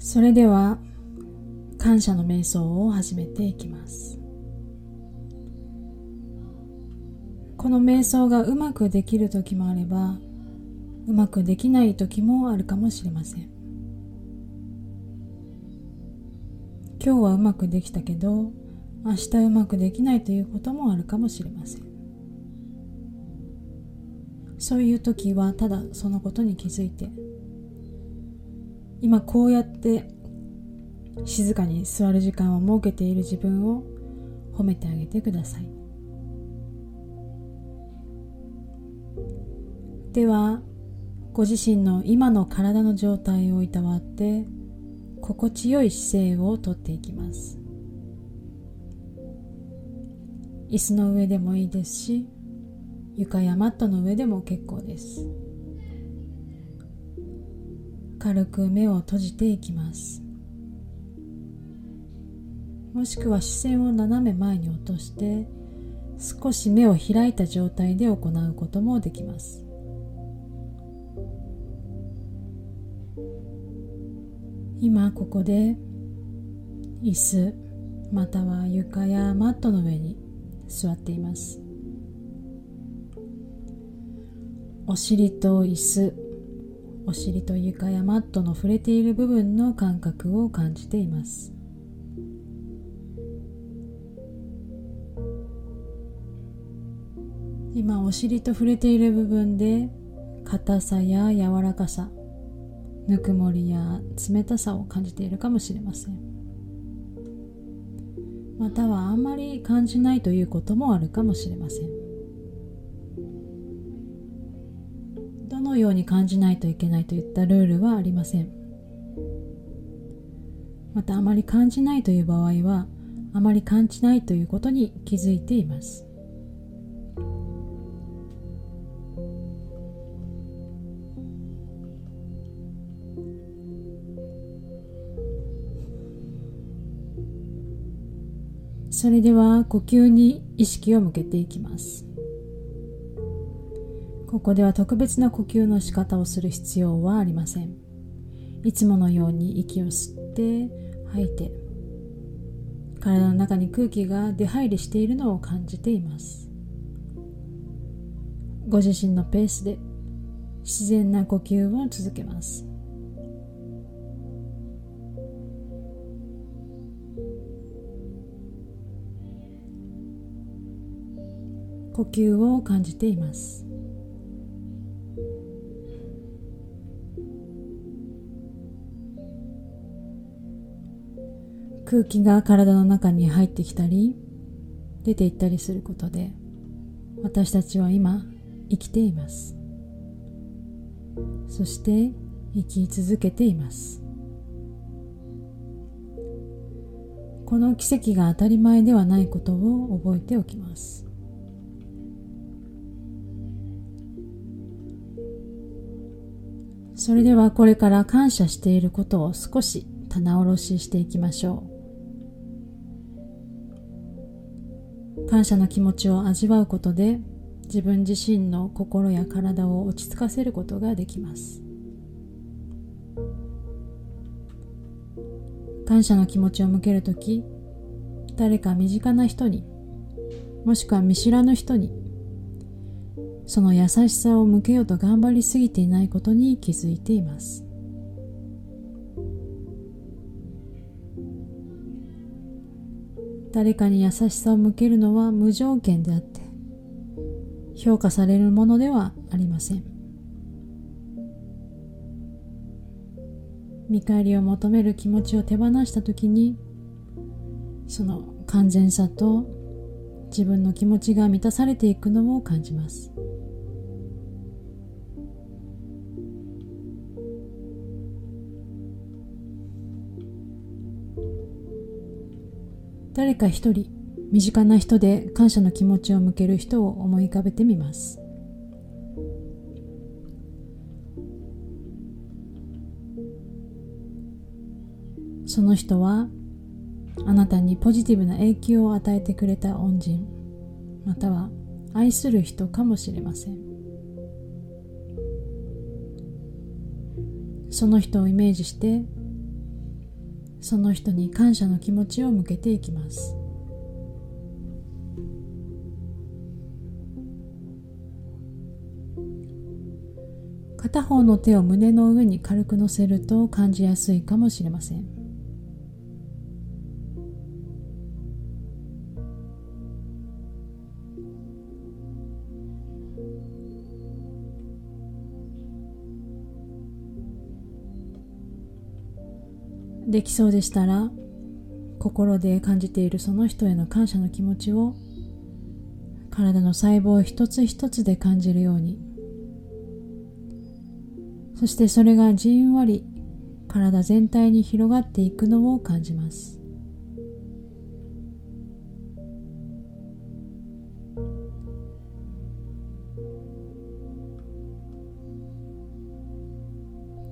それでは感謝の瞑想を始めていきます。この瞑想がうまくできる時もあればうまくできない時もあるかもしれません。今日はうまくできたけど明日うまくできないということもあるかもしれません。そういう時はただそのことに気づいて今こうやって静かに座る時間を設けている自分を褒めてあげてください。ではご自身の今の体の状態をいたわって心地よい姿勢をとっていきます。椅子の上でもいいですし床やマットの上でも結構です。軽く目を閉じていきます。もしくは視線を斜め前に落として少し目を開いた状態で行うこともできます。今ここで椅子または床やマットの上に座っています。お尻と椅子お尻と床やマットの触れている部分の感覚を感じています。今お尻と触れている部分で硬さや柔らかさぬくもりや冷たさを感じているかもしれません。またはあんまり感じないということもあるかもしれません。ように感じないといけないといったルールはありません。またあまり感じないという場合はあまり感じないということに気づいています。それでは呼吸に意識を向けていきます。ここでは特別な呼吸の仕方をする必要はありません。いつものように息を吸って吐いて体の中に空気が出入りしているのを感じています。ご自身のペースで自然な呼吸を続けます。呼吸を感じています。空気が体の中に入ってきたり出ていったりすることで私たちは今生きています。そして生き続けています。この奇跡が当たり前ではないことを覚えておきます。それではこれから感謝していることを少し棚卸ししていきましょう。感謝の気持ちを味わうことで自分自身の心や体を落ち着かせることができます。感謝の気持ちを向けるとき誰か身近な人にもしくは見知らぬ人にその優しさを向けようと頑張りすぎていないことに気づいています。誰かに優しさを向けるのは無条件であって評価されるものではありません。見返りを求める気持ちを手放した時にその完全さと自分の気持ちが満たされていくのを感じます。誰か一人身近な人で感謝の気持ちを向ける人を思い浮かべてみます。その人はあなたにポジティブな影響を与えてくれた恩人または愛する人かもしれません。その人をイメージしてその人に感謝の気持ちを向けていきます。片方の手を胸の上に軽く乗せると感じやすいかもしれません。できそうでしたら心で感じているその人への感謝の気持ちを体の細胞一つ一つで感じるように。そしてそれがじんわり体全体に広がっていくのを感じます。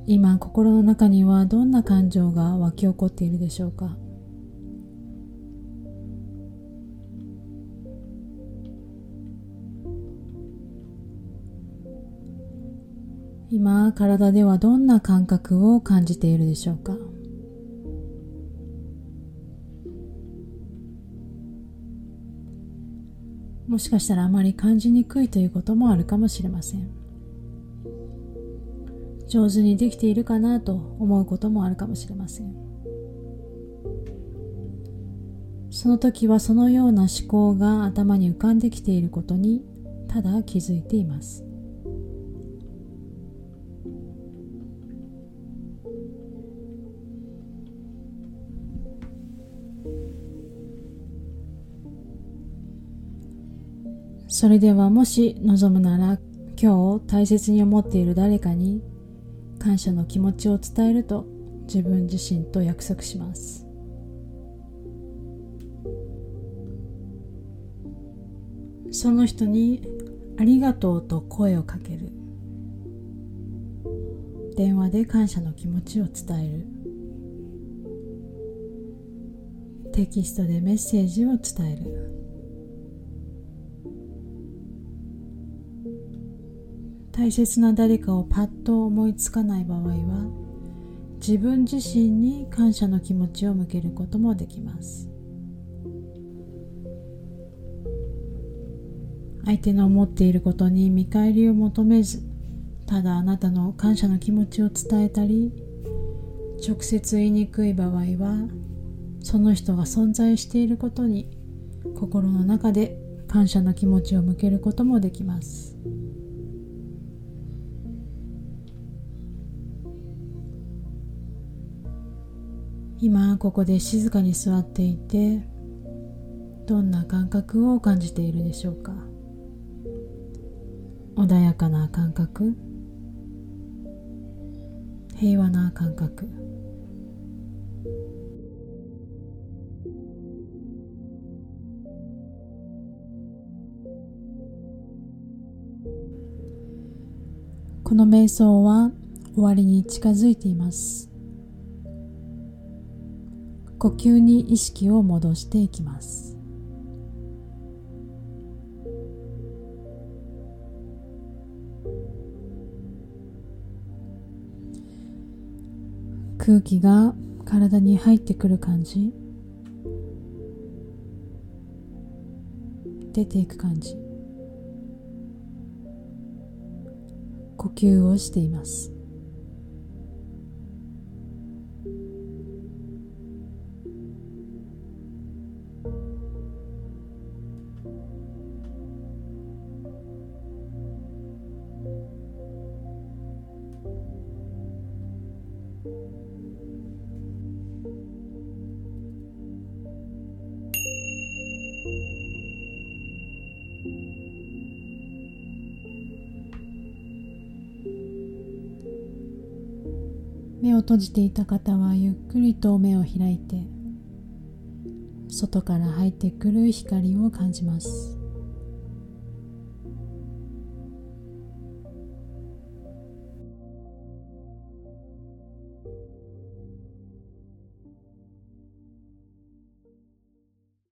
今心の中にはどんな感情が湧き起こっているでしょうか？今体ではどんな感覚を感じているでしょうか？もしかしたらあまり感じにくいということもあるかもしれません。上手にできているかなと思うこともあるかもしれません。その時はそのような思考が頭に浮かんできていることにただ気づいています。それではもし望むなら今日大切に思っている誰かに感謝の気持ちを伝えると自分自身と約束します。その人にありがとうと声をかける。電話で感謝の気持ちを伝える。テキストでメッセージを伝える。大切な誰かをパッと思いつかない場合は自分自身に感謝の気持ちを向けることもできます相手の思っていることに見返りを求めずただあなたの感謝の気持ちを伝えたり直接言いにくい場合はその人が存在していることに心の中で感謝の気持ちを向けることもできます。今ここで静かに座っていてどんな感覚を感じているでしょうか？穏やかな感覚？平和な感覚？この瞑想は終わりに近づいています。呼吸に意識を戻していきます。空気が体に入ってくる感じ。出ていく感じ。呼吸をしています。を閉じていた方はゆっくりと目を開いて外から入ってくる光を感じます。